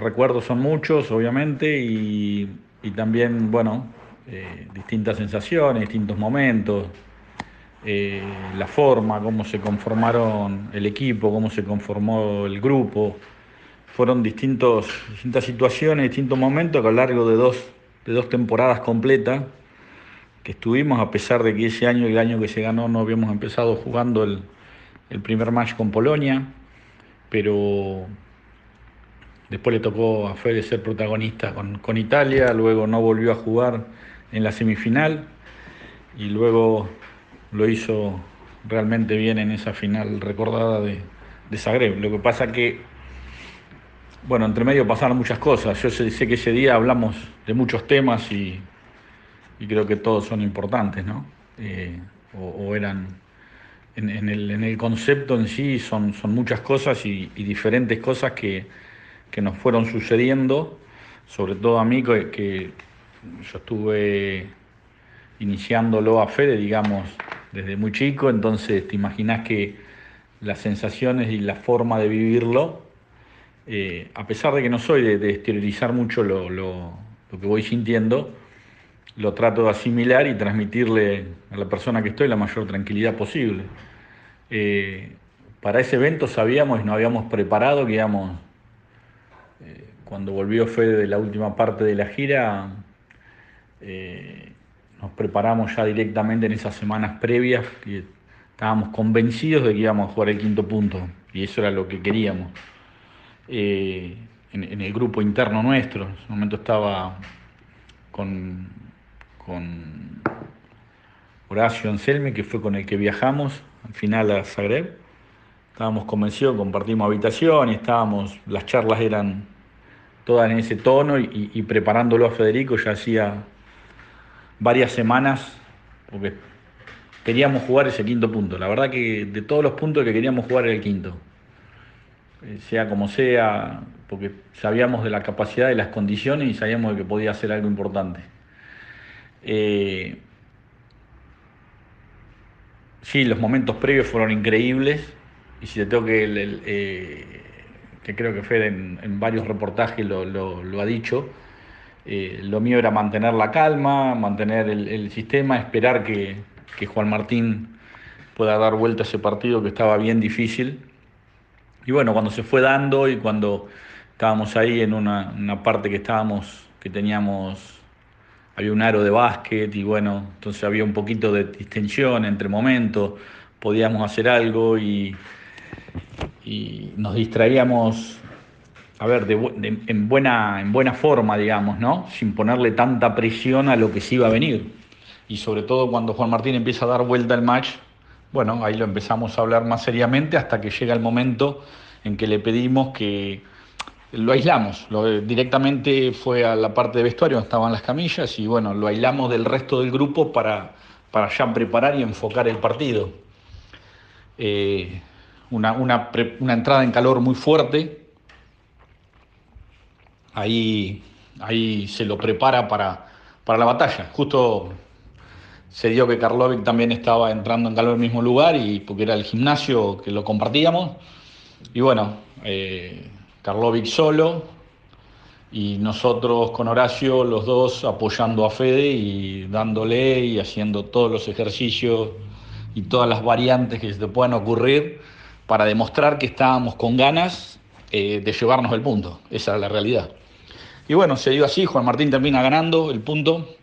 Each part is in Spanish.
recuerdos son muchos, obviamente, y, también, bueno, eh, distintas sensaciones, distintos momentos, eh, la forma, cómo se conformaron el equipo, cómo se conformó el grupo. Fueron distintos, distintas situaciones, distintos momentos a lo largo de dos, de dos temporadas completas que estuvimos, a pesar de que ese año, el año que se ganó, no habíamos empezado jugando el, el primer match con Polonia, pero después le tocó a Fede ser protagonista con, con Italia, luego no volvió a jugar en la semifinal y luego lo hizo realmente bien en esa final recordada de, de Zagreb. Lo que pasa que, bueno, entre medio pasaron muchas cosas. Yo sé, que ese día hablamos de muchos temas y, creo que todos son importantes, ¿no? Eh, o, eran, en, el, concepto en sí son, son muchas cosas y, diferentes cosas que, que, nos fueron sucediendo, sobre todo a mí, que, yo estuve iniciándolo a Fede, digamos, desde muy chico, entonces te imaginas que las sensaciones y la forma de vivirlo, eh, a pesar de que no soy de, exteriorizar mucho lo, que voy sintiendo, lo trato de asimilar y transmitirle a la persona que estoy la mayor tranquilidad posible. Eh, para ese evento sabíamos y nos habíamos preparado que íbamos, eh, cuando volvió Fede de la última parte de la gira, nos preparamos ya directamente en esas semanas previas, que estábamos convencidos de que íbamos a jugar el quinto punto, y eso era lo que queríamos. Eh, en, el grupo interno nuestro, en ese momento estaba con, con Horacio Anselmi, que fue con el que viajamos al final a Zagreb. Estábamos convencidos, compartimos habitación y estábamos, las charlas eran todas en ese tono y, preparándolo a Federico ya hacía varias semanas porque queríamos jugar ese quinto punto. La verdad que de todos los puntos que queríamos jugar era el quinto. Eh, sea como sea, porque sabíamos de la capacidad, de las condiciones y sabíamos de que podía ser algo importante. Eh, sí, los momentos previos fueron increíbles y si te tengo que, eh, que creo que Fede en, varios reportajes lo ha dicho, eh, lo mío era mantener la calma, mantener el, sistema, esperar que, Juan Martín pueda dar vuelta a ese partido que estaba bien difícil. Y bueno, cuando se fue dando y cuando estábamos ahí en una, parte que estábamos, que teníamos, había un aro de básquet y bueno, entonces había un poquito de distensión entre momentos, podíamos hacer algo y, y nos distraíamos a ver, en, buena, en buena forma, digamos, ¿no? Sin ponerle tanta presión a lo que sí iba a venir. Y sobre todo cuando Juan Martín empieza a dar vuelta al match, bueno, ahí lo empezamos a hablar más seriamente hasta que llega el momento en que le pedimos que lo aislamos. Lo, directamente fue a la parte de vestuario donde estaban las camillas y bueno, lo aislamos del resto del grupo para, para ya preparar y enfocar el partido. Eh, una, una, una entrada en calor muy fuerte, ahí, ahí se lo prepara para, la batalla. Justo se dio que Karlovic también estaba entrando en calor el mismo lugar y porque era el gimnasio que lo compartíamos. Y bueno, eh, Karlovic solo y nosotros con Horacio, los dos apoyando a Fede y dándole y haciendo todos los ejercicios y todas las variantes que se te puedan ocurrir para demostrar que estábamos con ganas eh, de llevarnos el punto. Esa es la realidad. Y bueno, se dio así, Juan Martín termina ganando el punto,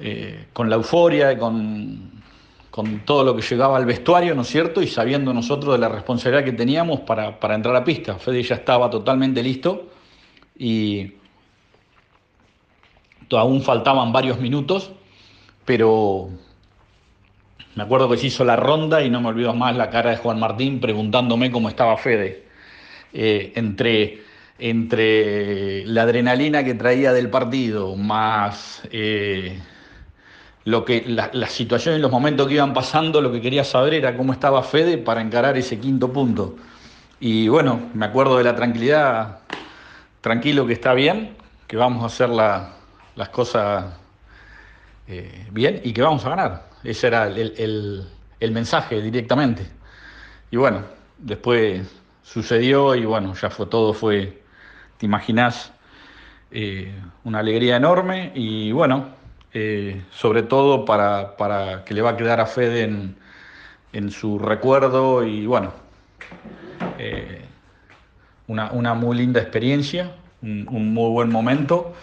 eh, con la euforia y con, con, todo lo que llegaba al vestuario, ¿no es cierto? Y sabiendo nosotros de la responsabilidad que teníamos para, para entrar a pista. Fede ya estaba totalmente listo y aún faltaban varios minutos, pero me acuerdo que se hizo la ronda y no me olvido más la cara de Juan Martín preguntándome cómo estaba Fede. Eh, entre entre la adrenalina que traía del partido, más eh, lo que la, la, situación y los momentos que iban pasando, lo que quería saber era cómo estaba Fede para encarar ese quinto punto. Y bueno, me acuerdo de la tranquilidad, tranquilo que está bien, que vamos a hacer las cosas eh, bien y que vamos a ganar. Ese era el, el mensaje directamente. Y bueno, después sucedió y bueno, ya fue todo fue te imaginás eh, una alegría enorme y bueno, eh, sobre todo para, para, que le va a quedar a Fede en, en su recuerdo y bueno, eh, una, una, muy linda experiencia, un, muy buen momento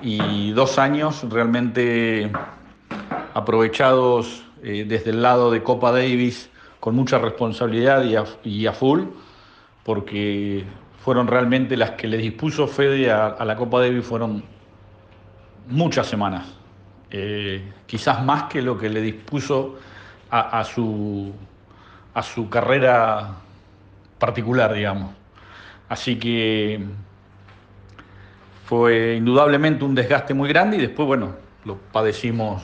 y dos años realmente aprovechados desde el lado de Copa Davis con mucha responsabilidad y a, y a full, porque fueron realmente las que le dispuso Fede a, a la Copa Davis, fueron muchas semanas, eh, quizás más que lo que le dispuso a, a, su, a su carrera particular, digamos. Así que fue indudablemente un desgaste muy grande y después, bueno, lo padecimos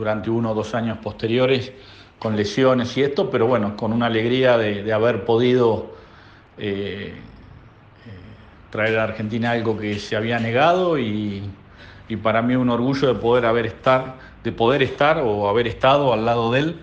durante uno o dos años posteriores con lesiones y esto, pero bueno, con una alegría de, haber podido eh, eh, traer a Argentina algo que se había negado y, y, para mí un orgullo de poder haber estar, de poder estar o haber estado al lado de él.